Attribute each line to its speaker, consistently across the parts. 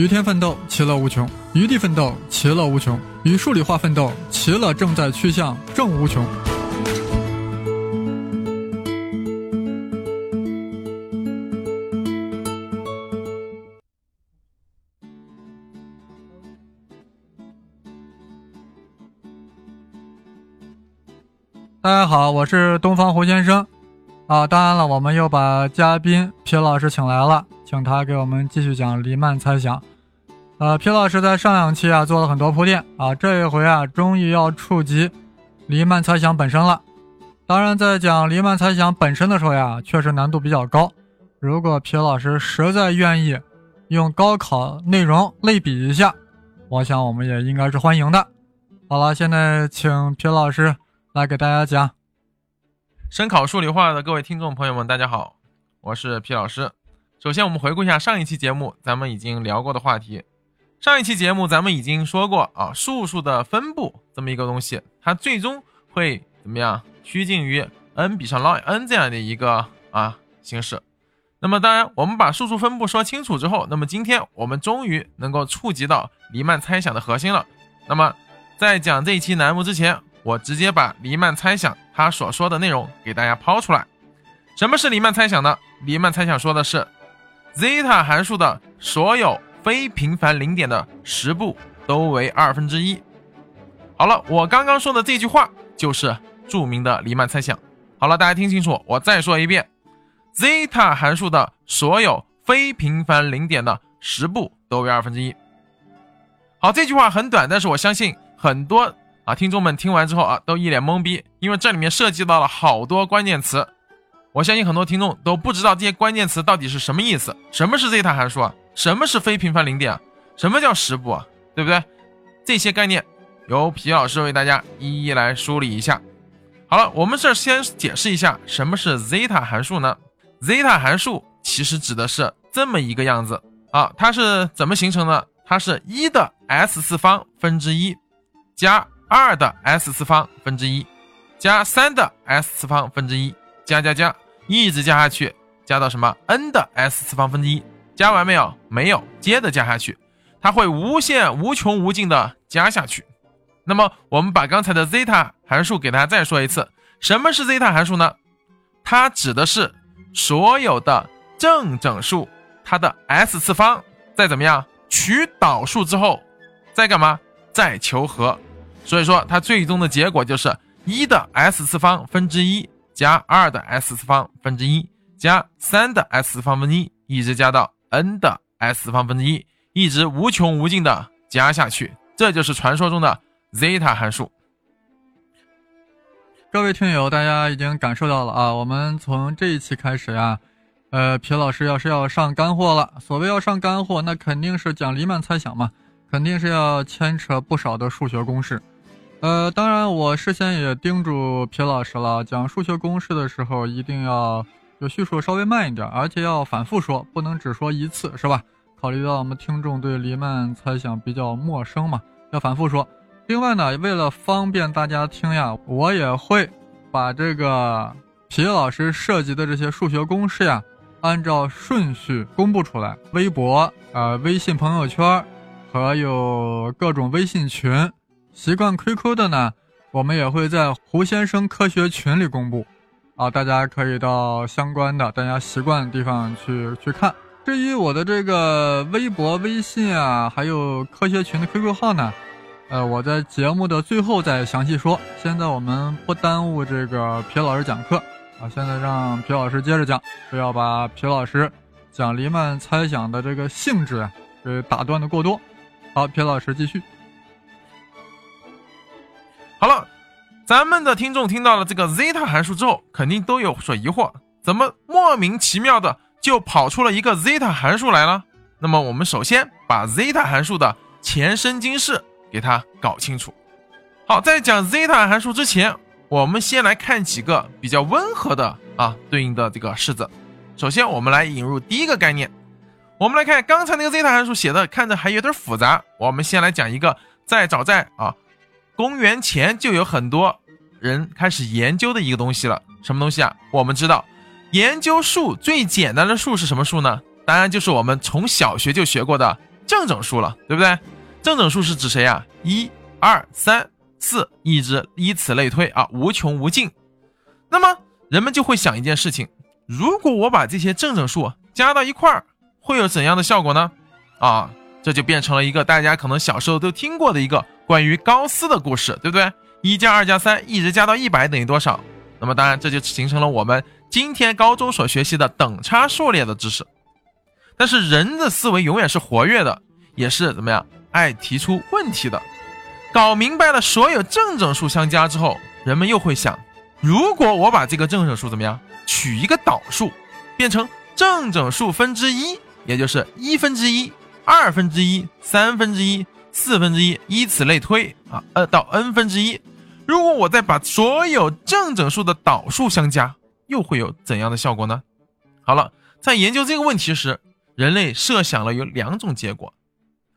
Speaker 1: 与天奋斗，其乐无穷；与地奋斗，其乐无穷；与数理化奋斗，其乐正在趋向正无穷。大家好，我是东方胡先生。啊，当然了，我们又把嘉宾皮老师请来了，请他给我们继续讲黎曼猜想。呃，皮老师在上两期啊做了很多铺垫啊，这一回啊终于要触及黎曼猜想本身了。当然，在讲黎曼猜想本身的时候呀，确实难度比较高。如果皮老师实在愿意用高考内容类比一下，我想我们也应该是欢迎的。好了，现在请皮老师来给大家讲。
Speaker 2: 声考数理化的各位听众朋友们，大家好，我是皮老师。首先，我们回顾一下上一期节目咱们已经聊过的话题。上一期节目咱们已经说过啊，数数的分布这么一个东西，它最终会怎么样趋近于 n 比上 ln n 这样的一个啊形式。那么，当然我们把数数分布说清楚之后，那么今天我们终于能够触及到黎曼猜想的核心了。那么，在讲这一期栏目之前，我直接把黎曼猜想他所说的内容给大家抛出来。什么是黎曼猜想呢？黎曼猜想说的是，zeta 函数的所有非平凡零点的实部都为二分之一。好了，我刚刚说的这句话就是著名的黎曼猜想。好了，大家听清楚，我再说一遍，zeta 函数的所有非平凡零点的实部都为二分之一。好，这句话很短，但是我相信很多。啊，听众们听完之后啊，都一脸懵逼，因为这里面涉及到了好多关键词，我相信很多听众都不知道这些关键词到底是什么意思。什么是 zeta 函数啊？什么是非平凡零点啊？什么叫实部啊？对不对？这些概念由皮老师为大家一一来梳理一下。好了，我们这先解释一下什么是 zeta 函数呢？zeta 函数其实指的是这么一个样子啊，它是怎么形成的？它是一的 s 次方分之一加。二的 s 次方分之一，加三的 s 次方分之一，加加加，一直加下去，加到什么 n 的 s 次方分之一，加完没有？没有，接着加下去，它会无限无穷无尽的加下去。那么我们把刚才的 zeta 函数给大家再说一次，什么是 zeta 函数呢？它指的是所有的正整数，它的 s 次方再怎么样取导数之后，再干嘛？再求和。所以说，它最终的结果就是一的 s 次方分之一加二的 s 次方分之一加三的 s 次方分之一，一直加到 n 的 s 方分之一，一直无穷无尽的加下去，这就是传说中的 zeta 函数。
Speaker 1: 各位听友，大家已经感受到了啊，我们从这一期开始呀，呃，皮老师要是要上干货了。所谓要上干货，那肯定是讲黎曼猜想嘛，肯定是要牵扯不少的数学公式。呃，当然，我事先也叮嘱皮老师了，讲数学公式的时候一定要就叙述稍微慢一点，而且要反复说，不能只说一次，是吧？考虑到我们听众对黎曼猜想比较陌生嘛，要反复说。另外呢，为了方便大家听呀，我也会把这个皮老师涉及的这些数学公式呀，按照顺序公布出来，微博、啊微信朋友圈，还有各种微信群。习惯 QQ 的呢，我们也会在胡先生科学群里公布，啊，大家可以到相关的大家习惯的地方去去看。至于我的这个微博、微信啊，还有科学群的 QQ 号呢，呃，我在节目的最后再详细说。现在我们不耽误这个皮老师讲课啊，现在让皮老师接着讲，不要把皮老师讲黎曼猜想的这个性质啊给打断的过多。好，皮老师继续。
Speaker 2: 好了，咱们的听众听到了这个 zeta 函数之后，肯定都有所疑惑：怎么莫名其妙的就跑出了一个 zeta 函数来了？那么我们首先把 zeta 函数的前生今世给它搞清楚。好，在讲 zeta 函数之前，我们先来看几个比较温和的啊对应的这个式子。首先，我们来引入第一个概念。我们来看刚才那个 zeta 函数写的看着还有点复杂，我们先来讲一个，在早在啊。公元前就有很多人开始研究的一个东西了，什么东西啊？我们知道，研究数最简单的数是什么数呢？当然就是我们从小学就学过的正整数了，对不对？正整数是指谁呀？一、二、三、四，一直以此类推啊，无穷无尽。那么人们就会想一件事情：如果我把这些正整数加到一块儿，会有怎样的效果呢？啊，这就变成了一个大家可能小时候都听过的一个关于高斯的故事，对不对？一加二加三，一直加到一百等于多少？那么当然，这就形成了我们今天高中所学习的等差数列的知识。但是人的思维永远是活跃的，也是怎么样爱提出问题的。搞明白了所有正整数相加之后，人们又会想：如果我把这个正整数怎么样取一个导数，变成正整数分之一，也就是一分之一、二分之一、三分之一、四分之一，以此类推啊，呃，到 n 分之一。如果我再把所有正整数的导数相加，又会有怎样的效果呢？好了，在研究这个问题时，人类设想了有两种结果。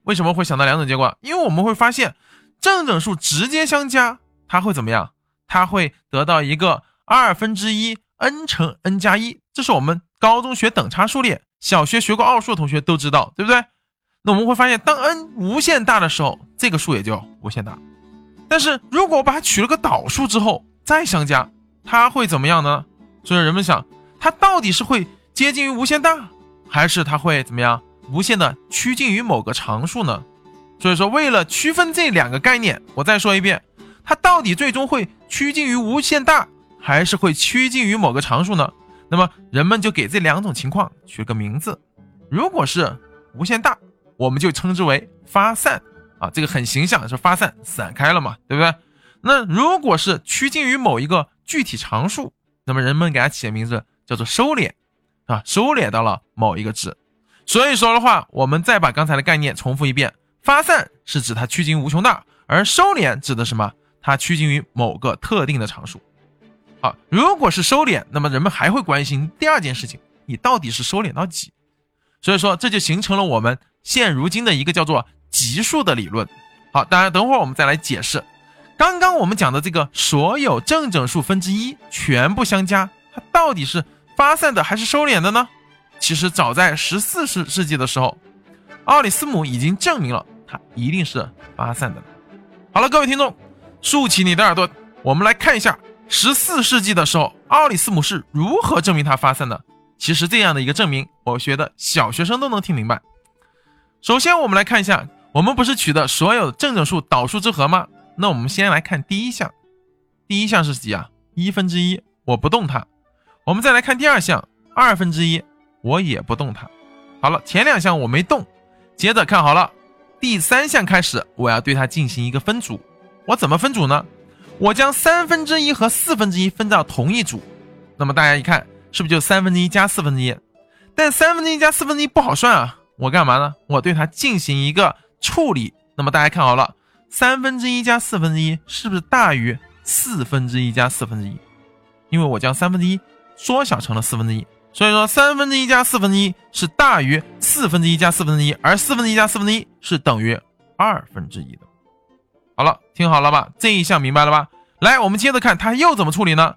Speaker 2: 为什么会想到两种结果？因为我们会发现。正整数直接相加，它会怎么样？它会得到一个二分之一 n 乘 n 加一，这是我们高中学等差数列，小学学过奥数的同学都知道，对不对？那我们会发现，当 n 无限大的时候，这个数也就无限大。但是如果我把它取了个导数之后再相加，它会怎么样呢？所以人们想，它到底是会接近于无限大，还是它会怎么样，无限的趋近于某个常数呢？所以说，为了区分这两个概念，我再说一遍，它到底最终会趋近于无限大，还是会趋近于某个常数呢？那么人们就给这两种情况取了个名字。如果是无限大，我们就称之为发散啊，这个很形象，是发散散开了嘛，对不对？那如果是趋近于某一个具体常数，那么人们给它起的名字叫做收敛啊，收敛到了某一个值。所以说的话，我们再把刚才的概念重复一遍。发散是指它趋近无穷大，而收敛指的什么？它趋近于某个特定的常数。好，如果是收敛，那么人们还会关心第二件事情：你到底是收敛到几？所以说，这就形成了我们现如今的一个叫做级数的理论。好，当然，等会儿我们再来解释。刚刚我们讲的这个所有正整数分之一全部相加，它到底是发散的还是收敛的呢？其实早在十四世世纪的时候，奥里斯姆已经证明了它。一定是发散的。好了，各位听众，竖起你的耳朵，我们来看一下十四世纪的时候，奥里斯姆是如何证明它发散的。其实这样的一个证明，我觉得小学生都能听明白。首先，我们来看一下，我们不是取的所有正整数导数之和吗？那我们先来看第一项，第一项是几啊？一分之一，我不动它。我们再来看第二项，二分之一，我也不动它。好了，前两项我没动，接着看好了。第三项开始，我要对它进行一个分组。我怎么分组呢？我将三分之一和四分之一分到同一组。那么大家一看，是不是就三分之一加四分之一？但三分之一加四分之一不好算啊！我干嘛呢？我对它进行一个处理。那么大家看好了，三分之一加四分之一是不是大于四分之一加四分之一？因为我将三分之一缩小成了四分之一。所以说，三分之一加四分之一是大于四分之一加四分之一，而四分之一加四分之一是等于二分之一的。好了，听好了吧，这一项明白了吧？来，我们接着看它又怎么处理呢？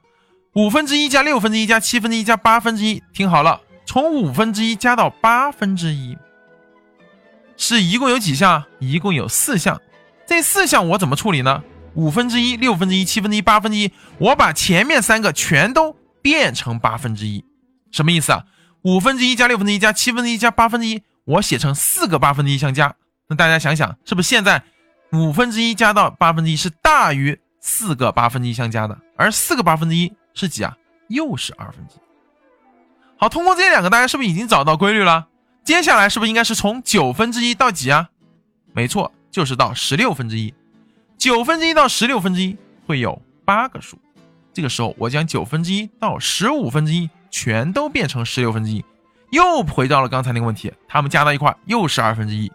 Speaker 2: 五分之一加六分之一加七分之一加八分之一，听好了，从五分之一加到八分之一，是一共有几项？一共有四项。这四项我怎么处理呢？五分之一、六分之一、七分之一、八分之一，我把前面三个全都变成八分之一。什么意思啊？五分之一加六分之一加七分之一加八分之一，我写成四个八分之一相加。那大家想想，是不是现在五分之一加到八分之一是大于四个八分之一相加的？而四个八分之一是几啊？又是二分之一。好，通过这两个，大家是不是已经找到规律了？接下来是不是应该是从九分之一到几啊？没错，就是到十六分之一。九分之一到十六分之一会有八个数。这个时候，我将九分之一到十五分之一。全都变成十六分之一，又回到了刚才那个问题，它们加到一块又是二分之一，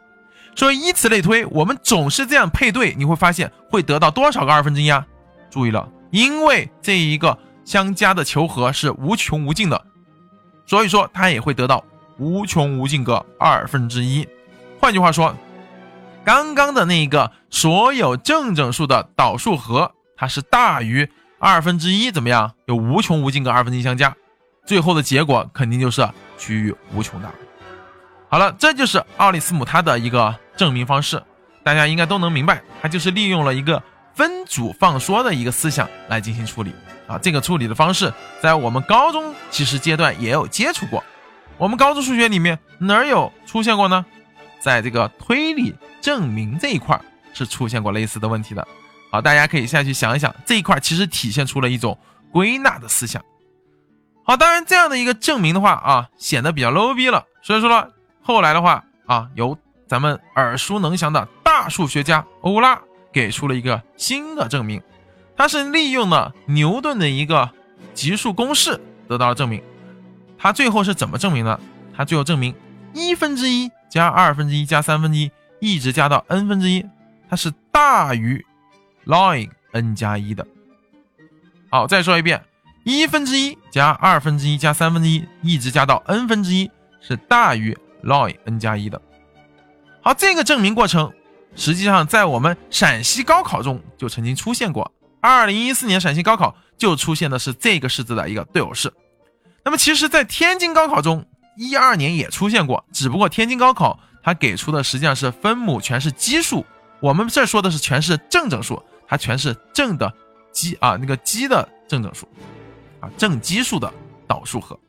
Speaker 2: 所以以此类推，我们总是这样配对，你会发现会得到多少个二分之一啊？注意了，因为这一个相加的求和是无穷无尽的，所以说它也会得到无穷无尽个二分之一。换句话说，刚刚的那个所有正整数的导数和，它是大于二分之一，怎么样？有无穷无尽个二分之一相加。最后的结果肯定就是趋于无穷大。好了，这就是奥里斯姆他的一个证明方式，大家应该都能明白，他就是利用了一个分组放缩的一个思想来进行处理啊。这个处理的方式，在我们高中其实阶段也有接触过。我们高中数学里面哪有出现过呢？在这个推理证明这一块是出现过类似的问题的。好，大家可以下去想一想，这一块其实体现出了一种归纳的思想。好，当然这样的一个证明的话啊，显得比较 low 逼了。所以说呢，后来的话啊，由咱们耳熟能详的大数学家欧拉给出了一个新的证明，他是利用了牛顿的一个级数公式得到了证明。他最后是怎么证明的？他最后证明一分之一加二分之一加三分之一一直加到 n 分之一，它是大于 log n 加一的。好，再说一遍。一分之一加二分之一加三分之一，一直加到 n 分之一，是大于 log n 加一的。好，这个证明过程实际上在我们陕西高考中就曾经出现过。二零一四年陕西高考就出现的是这个式子的一个对偶式。那么，其实，在天津高考中，一二年也出现过，只不过天津高考它给出的实际上是分母全是奇数，我们这说的是全是正整数，它全是正的奇啊，那个奇的正整数。啊，正奇数的导数和。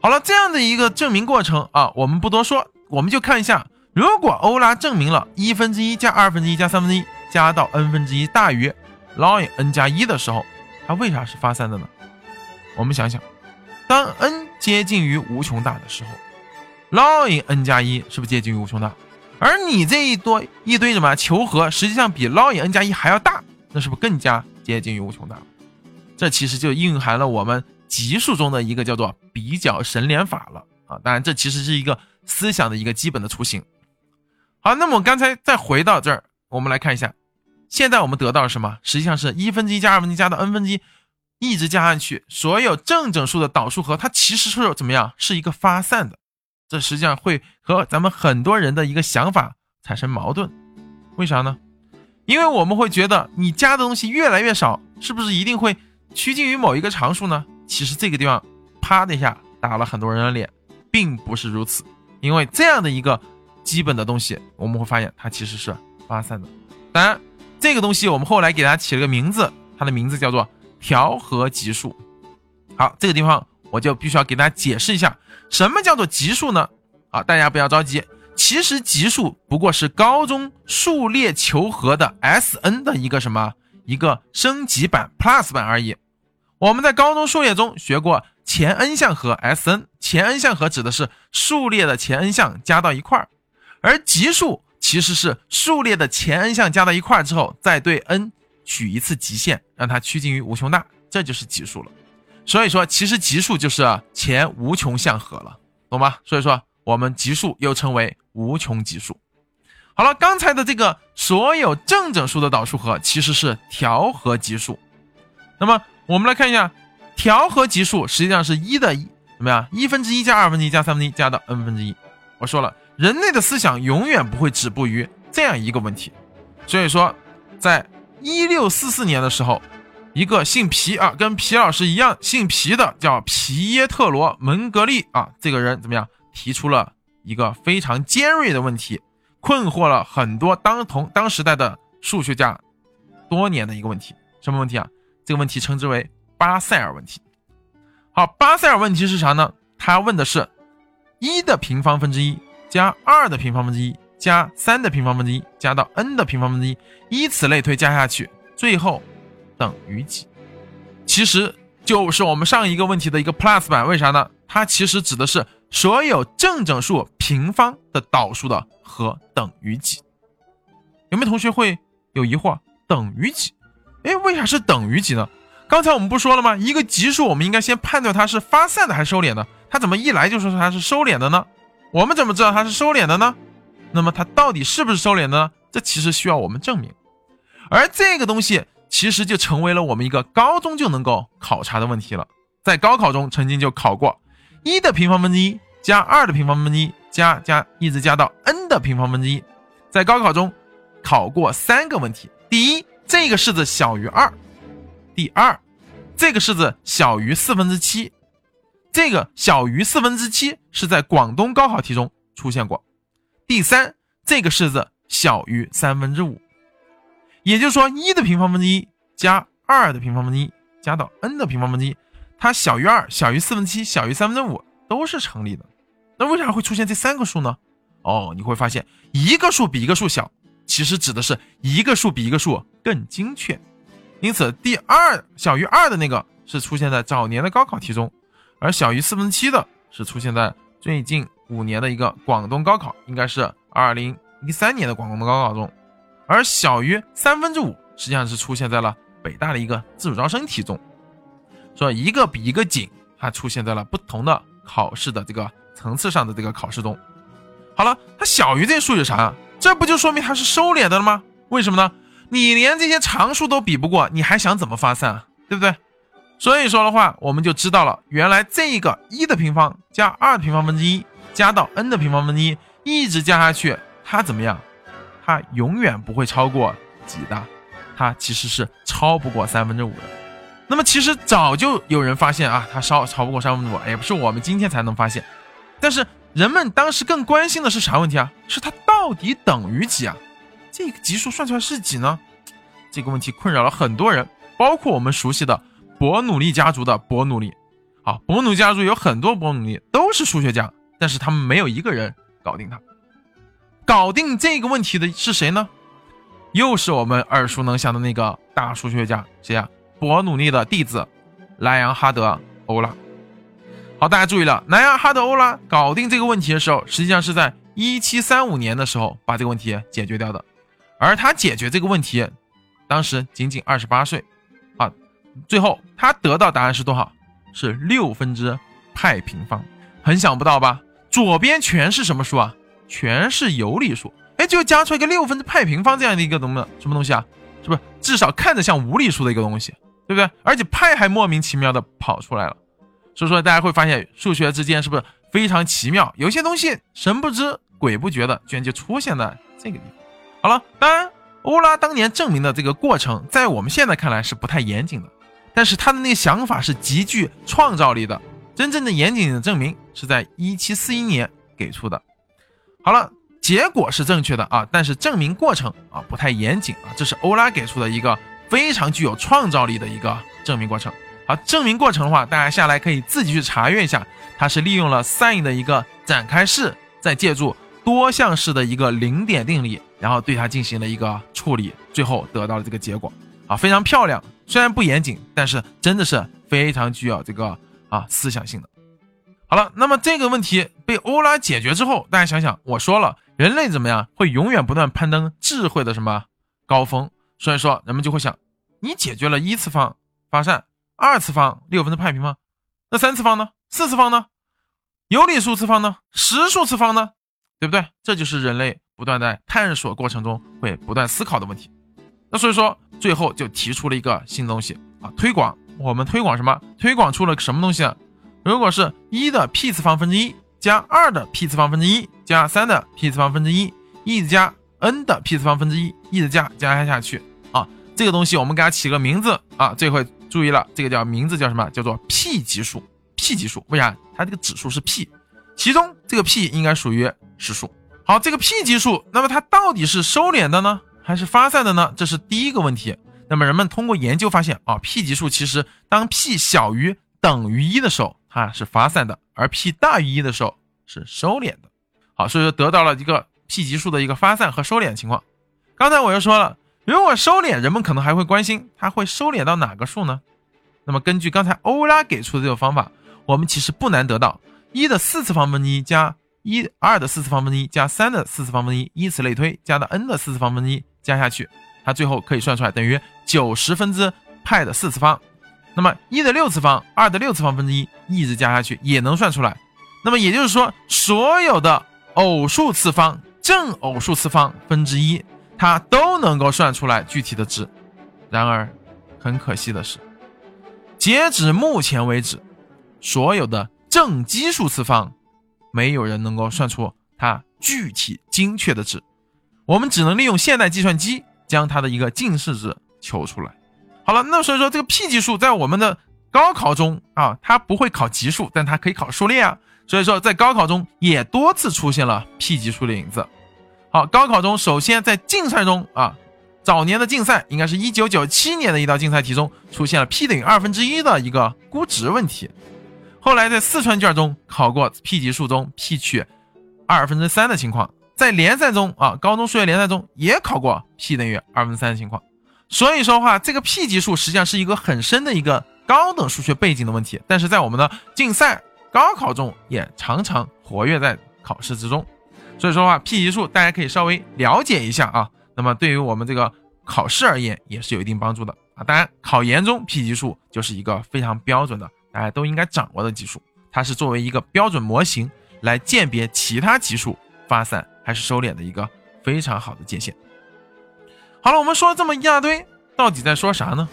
Speaker 2: 好了，这样的一个证明过程啊，我们不多说，我们就看一下，如果欧拉证明了一分之一加二分之一加三分之一加到 n 分之一大于 ln n 加一的时候，它为啥是发散的呢？我们想想，当 n 接近于无穷大的时候，log n 加一是不是接近于无穷大？而你这一堆一堆什么求和，实际上比 log n 加一还要大，那是不是更加接近于无穷大？这其实就蕴含了我们级数中的一个叫做比较神联法了啊！当然，这其实是一个思想的一个基本的雏形。好，那么我刚才再回到这儿，我们来看一下，现在我们得到了什么？实际上是一分之一加二分之一加到 n 分之一，一直加上去，所有正整数的导数和它其实是怎么样？是一个发散的。这实际上会和咱们很多人的一个想法产生矛盾。为啥呢？因为我们会觉得你加的东西越来越少，是不是一定会？趋近于某一个常数呢？其实这个地方啪的一下打了很多人的脸，并不是如此。因为这样的一个基本的东西，我们会发现它其实是发散的。当然，这个东西我们后来给它起了个名字，它的名字叫做调和级数。好，这个地方我就必须要给大家解释一下，什么叫做级数呢？啊，大家不要着急，其实级数不过是高中数列求和的 S n 的一个什么？一个升级版 Plus 版而已。我们在高中数列中学过前 n 项和 Sn，前 n 项和指的是数列的前 n 项加到一块儿，而级数其实是数列的前 n 项加到一块儿之后，再对 n 取一次极限，让它趋近于无穷大，这就是级数了。所以说，其实级数就是前无穷项和了，懂吗？所以说，我们级数又称为无穷级数。好了，刚才的这个所有正整数的导数和其实是调和级数。那么我们来看一下，调和级数实际上是一的一怎么样？一分之一加二分之一加三分之一加到 n 分之一。我说了，人类的思想永远不会止步于这样一个问题。所以说，在一六四四年的时候，一个姓皮啊，跟皮老师一样姓皮的叫皮耶特罗蒙格利啊，这个人怎么样？提出了一个非常尖锐的问题。困惑了很多当同当时代的数学家多年的一个问题，什么问题啊？这个问题称之为巴塞尔问题。好，巴塞尔问题是啥呢？他问的是一的平方分之一加二的平方分之一加三的平方分之一加到 n 的平方分之一，以此类推加下去，最后等于几？其实就是我们上一个问题的一个 plus 版。为啥呢？它其实指的是所有正整数平方的导数的。和等于几？有没有同学会有疑惑？等于几？哎，为啥是等于几呢？刚才我们不说了吗？一个级数，我们应该先判断它是发散的还是收敛的。它怎么一来就说它是收敛的呢？我们怎么知道它是收敛的呢？那么它到底是不是收敛呢？这其实需要我们证明。而这个东西其实就成为了我们一个高中就能够考察的问题了。在高考中曾经就考过一的平方分之一加二的平方分之一。加加一直加到 n 的平方分之一，在高考中考过三个问题：第一，这个式子小于二；第二，这个式子小于四分之七。这个小于四分之七是在广东高考题中出现过。第三，这个式子小于三分之五，也就是说，一的平方分之一加二的平方分之一加到 n 的平方分之一，它小于二、小于四分之七、小于三分之五都是成立的。那为啥会出现这三个数呢？哦，你会发现一个数比一个数小，其实指的是一个数比一个数更精确。因此，第二小于二的那个是出现在早年的高考题中，而小于四分之七的是出现在最近五年的一个广东高考，应该是二零一三年的广东高考中，而小于三分之五实际上是出现在了北大的一个自主招生题中。说一个比一个紧，它出现在了不同的考试的这个层次上的这个考试中。好了，它小于这数有啥啊？这不就说明它是收敛的了吗？为什么呢？你连这些常数都比不过，你还想怎么发散啊？对不对？所以说的话，我们就知道了，原来这一个一的平方加二的平方分之一加到 n 的平方分之一，一直加下去，它怎么样？它永远不会超过几的，它其实是超不过三分之五的。那么其实早就有人发现啊，它超超不过三分之五，也不是我们今天才能发现。但是人们当时更关心的是啥问题啊？是它到底等于几啊？这个级数算出来是几呢？这个问题困扰了很多人，包括我们熟悉的伯努利家族的伯努利。好，伯努利家族有很多伯努利，都是数学家，但是他们没有一个人搞定它。搞定这个问题的是谁呢？又是我们耳熟能详的那个大数学家，谁呀？伯努利的弟子莱昂哈德·欧拉。好，大家注意了，莱昂哈德·欧拉搞定这个问题的时候，实际上是在一七三五年的时候把这个问题解决掉的。而他解决这个问题，当时仅仅二十八岁，啊，最后他得到答案是多少？是六分之派平方，很想不到吧？左边全是什么数啊？全是有理数，哎，就加出一个六分之派平方这样的一个什么什么东西啊？是不是至少看着像无理数的一个东西，对不对？而且派还莫名其妙的跑出来了，所以说大家会发现数学之间是不是非常奇妙？有些东西神不知鬼不觉的，居然就出现在这个地方。好了，当然，欧拉当年证明的这个过程，在我们现在看来是不太严谨的，但是他的那个想法是极具创造力的。真正的严谨的证明是在一七四一年给出的。好了，结果是正确的啊，但是证明过程啊不太严谨啊，这是欧拉给出的一个非常具有创造力的一个证明过程。好，证明过程的话，大家下来可以自己去查阅一下，它是利用了 sin 的一个展开式，再借助多项式的一个零点定理。然后对它进行了一个处理，最后得到了这个结果啊，非常漂亮。虽然不严谨，但是真的是非常具有这个啊思想性的。好了，那么这个问题被欧拉解决之后，大家想想，我说了，人类怎么样会永远不断攀登智慧的什么高峰？所以说人们就会想，你解决了一次方发散，二次方六分之派平方，那三次方呢？四次方呢？有理数次方呢？实数次方呢？对不对？这就是人类。不断在探索过程中会不断思考的问题，那所以说最后就提出了一个新东西啊，推广我们推广什么？推广出了什么东西啊？如果是一的 p 次方分之一加二的 p 次方分之一加三的 p 次方分之一，一直加 n 的 p 次方分之一，一直加加下去啊，这个东西我们给它起个名字啊，这回注意了，这个叫名字叫什么？叫做 p 级数，p 级数为啥？它这个指数是 p，其中这个 p 应该属于实数。好，这个 p 级数，那么它到底是收敛的呢，还是发散的呢？这是第一个问题。那么人们通过研究发现，啊，p 级数其实当 p 小于等于一的时候，它是发散的；而 p 大于一的时候是收敛的。好，所以说得到了一个 p 级数的一个发散和收敛情况。刚才我又说了，如果收敛，人们可能还会关心它会收敛到哪个数呢？那么根据刚才欧拉给出的这个方法，我们其实不难得到一的四次方分之一加。一二的四次方分之一加三的四次方分之一，以此类推，加到 n 的四次方分之一加下去，它最后可以算出来等于九十分之派的四次方。那么一的六次方，二的六次方分之一，一直加下去也能算出来。那么也就是说，所有的偶数次方、正偶数次方分之一，它都能够算出来具体的值。然而，很可惜的是，截止目前为止，所有的正奇数次方。没有人能够算出它具体精确的值，我们只能利用现代计算机将它的一个近似值求出来。好了，那所以说这个 p 级数在我们的高考中啊，它不会考级数，但它可以考数列啊。所以说在高考中也多次出现了 P 级数的影子。好，高考中首先在竞赛中啊，早年的竞赛应该是一九九七年的一道竞赛题中出现了 P 等于二分之一的一个估值问题。后来在四川卷中考过 P 级数中 P 取二分之三的情况，在联赛中啊，高中数学联赛中也考过 P 等于二分三的情况。所以说话，这个 P 级数实际上是一个很深的一个高等数学背景的问题，但是在我们的竞赛、高考中也常常活跃在考试之中。所以说话，P 级数大家可以稍微了解一下啊。那么对于我们这个考试而言，也是有一定帮助的啊。当然，考研中 P 级数就是一个非常标准的，大家都应该掌握的级数。它是作为一个标准模型来鉴别其他级数发散还是收敛的一个非常好的界限。好了，我们说了这么一大堆，到底在说啥呢？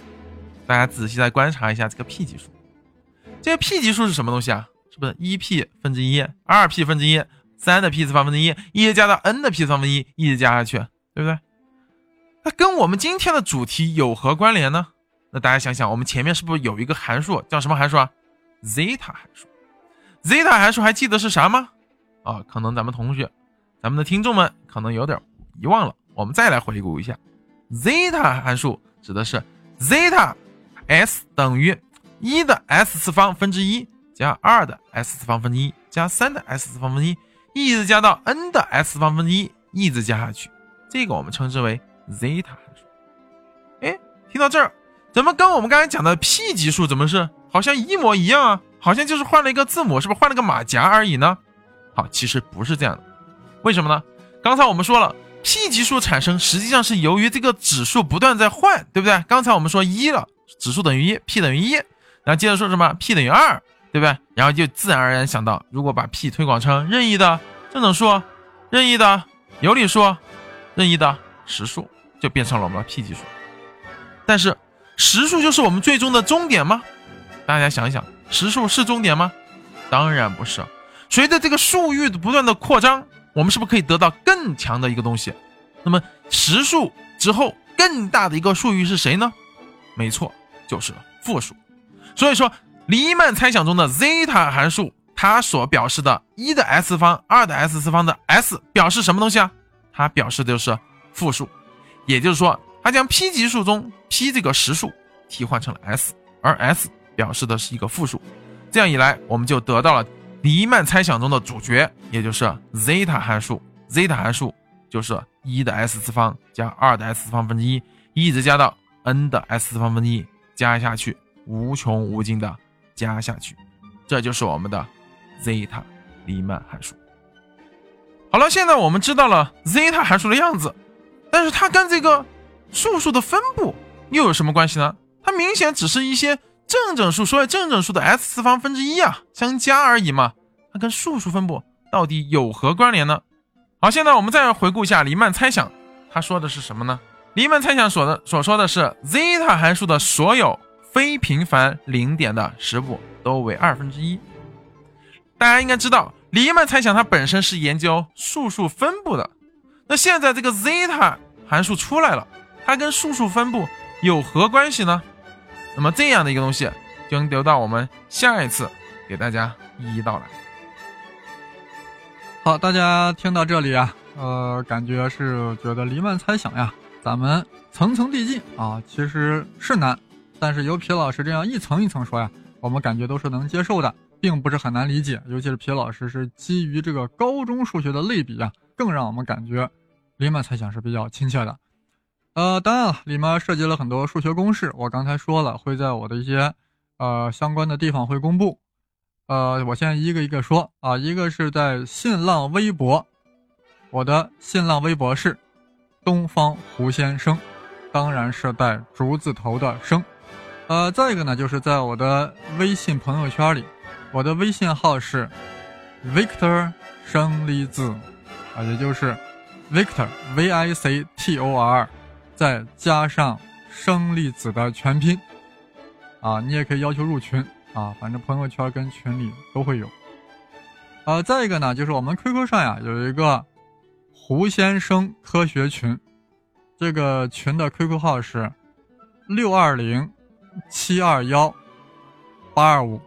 Speaker 2: 大家仔细再观察一下这个 P 级数。这个 P 级数是什么东西啊？是不是一 P 分之一、二 P 分之一？三的 p 次方分之一，一直加到 n 的 p 次方分之一，一直加下去，对不对？那跟我们今天的主题有何关联呢？那大家想想，我们前面是不是有一个函数叫什么函数啊？zeta 函数。zeta 函数还记得是啥吗？啊，可能咱们同学、咱们的听众们可能有点遗忘了。我们再来回顾一下，zeta 函数指的是 zeta s 等于一的 s 次方分之一加二的 s 次方分之一加三的 s 次方分之一。一直加到 n 的 s 次方分之一，一直加下去，这个我们称之为 zeta 函数。哎，听到这儿，怎么跟我们刚才讲的 P 级数怎么是好像一模一样啊？好像就是换了一个字母，是不是换了个马甲而已呢？好，其实不是这样的。为什么呢？刚才我们说了，P 级数产生实际上是由于这个指数不断在换，对不对？刚才我们说一了，指数等于一，P 等于一，然后接着说什么？P 等于二。对不对？然后就自然而然想到，如果把 P 推广成任意的正整数、任意的有理数、任意的实数，就变成了我们的 P 级数。但是实数就是我们最终的终点吗？大家想一想，实数是终点吗？当然不是。随着这个数域的不断的扩张，我们是不是可以得到更强的一个东西？那么实数之后更大的一个数域是谁呢？没错，就是负数。所以说。黎曼猜想中的 zeta 函数，它所表示的一的 s 方、二的 s 次方的 s 表示什么东西啊？它表示的就是负数，也就是说，它将 P 级数中 P 这个实数替换成了 s，而 s 表示的是一个负数。这样一来，我们就得到了黎曼猜想中的主角，也就是 zeta 函数。zeta 函数就是一的 s 次方加二的 s 次方分之一，一直加到 n 的 s 次方分之一，加下去无穷无尽的。加下去，这就是我们的 zeta 黎曼函数。好了，现在我们知道了 zeta 函数的样子，但是它跟这个数数的分布又有什么关系呢？它明显只是一些正整数，所有正整数的 s 次方分之一啊，相加而已嘛。它跟数数分布到底有何关联呢？好，现在我们再回顾一下黎曼猜想，他说的是什么呢？黎曼猜想所的所说的是 zeta 函数的所有。非平凡零点的实部都为二分之一。大家应该知道，黎曼猜想它本身是研究数数分布的。那现在这个 zeta 函数出来了，它跟数数分布有何关系呢？那么这样的一个东西，就留到我们下一次给大家一一道来。
Speaker 1: 好，大家听到这里啊，呃，感觉是觉得黎曼猜想呀，咱们层层递进啊，其实是难。但是由皮老师这样一层一层说呀，我们感觉都是能接受的，并不是很难理解。尤其是皮老师是基于这个高中数学的类比啊，更让我们感觉黎曼猜想是比较亲切的。呃，当然了，里面涉及了很多数学公式，我刚才说了会在我的一些呃相关的地方会公布。呃，我先一个一个说啊，一个是在新浪微博，我的新浪微博是东方胡先生，当然是带竹字头的生。呃，再一个呢，就是在我的微信朋友圈里，我的微信号是 Victor 生利字，啊，也就是 Victor V I C T O R，再加上生粒子的全拼，啊，你也可以要求入群啊，反正朋友圈跟群里都会有。呃，再一个呢，就是我们 QQ 上呀有一个胡先生科学群，这个群的 QQ 号是六二零。七二幺八二五，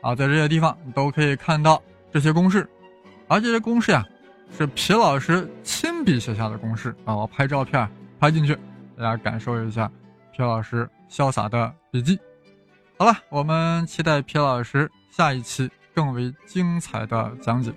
Speaker 1: 啊，在这些地方你都可以看到这些公式，而这些公式呀，是皮老师亲笔写下的公式啊！我拍照片拍进去，大家感受一下皮老师潇洒的笔记。好了，我们期待皮老师下一期更为精彩的讲解。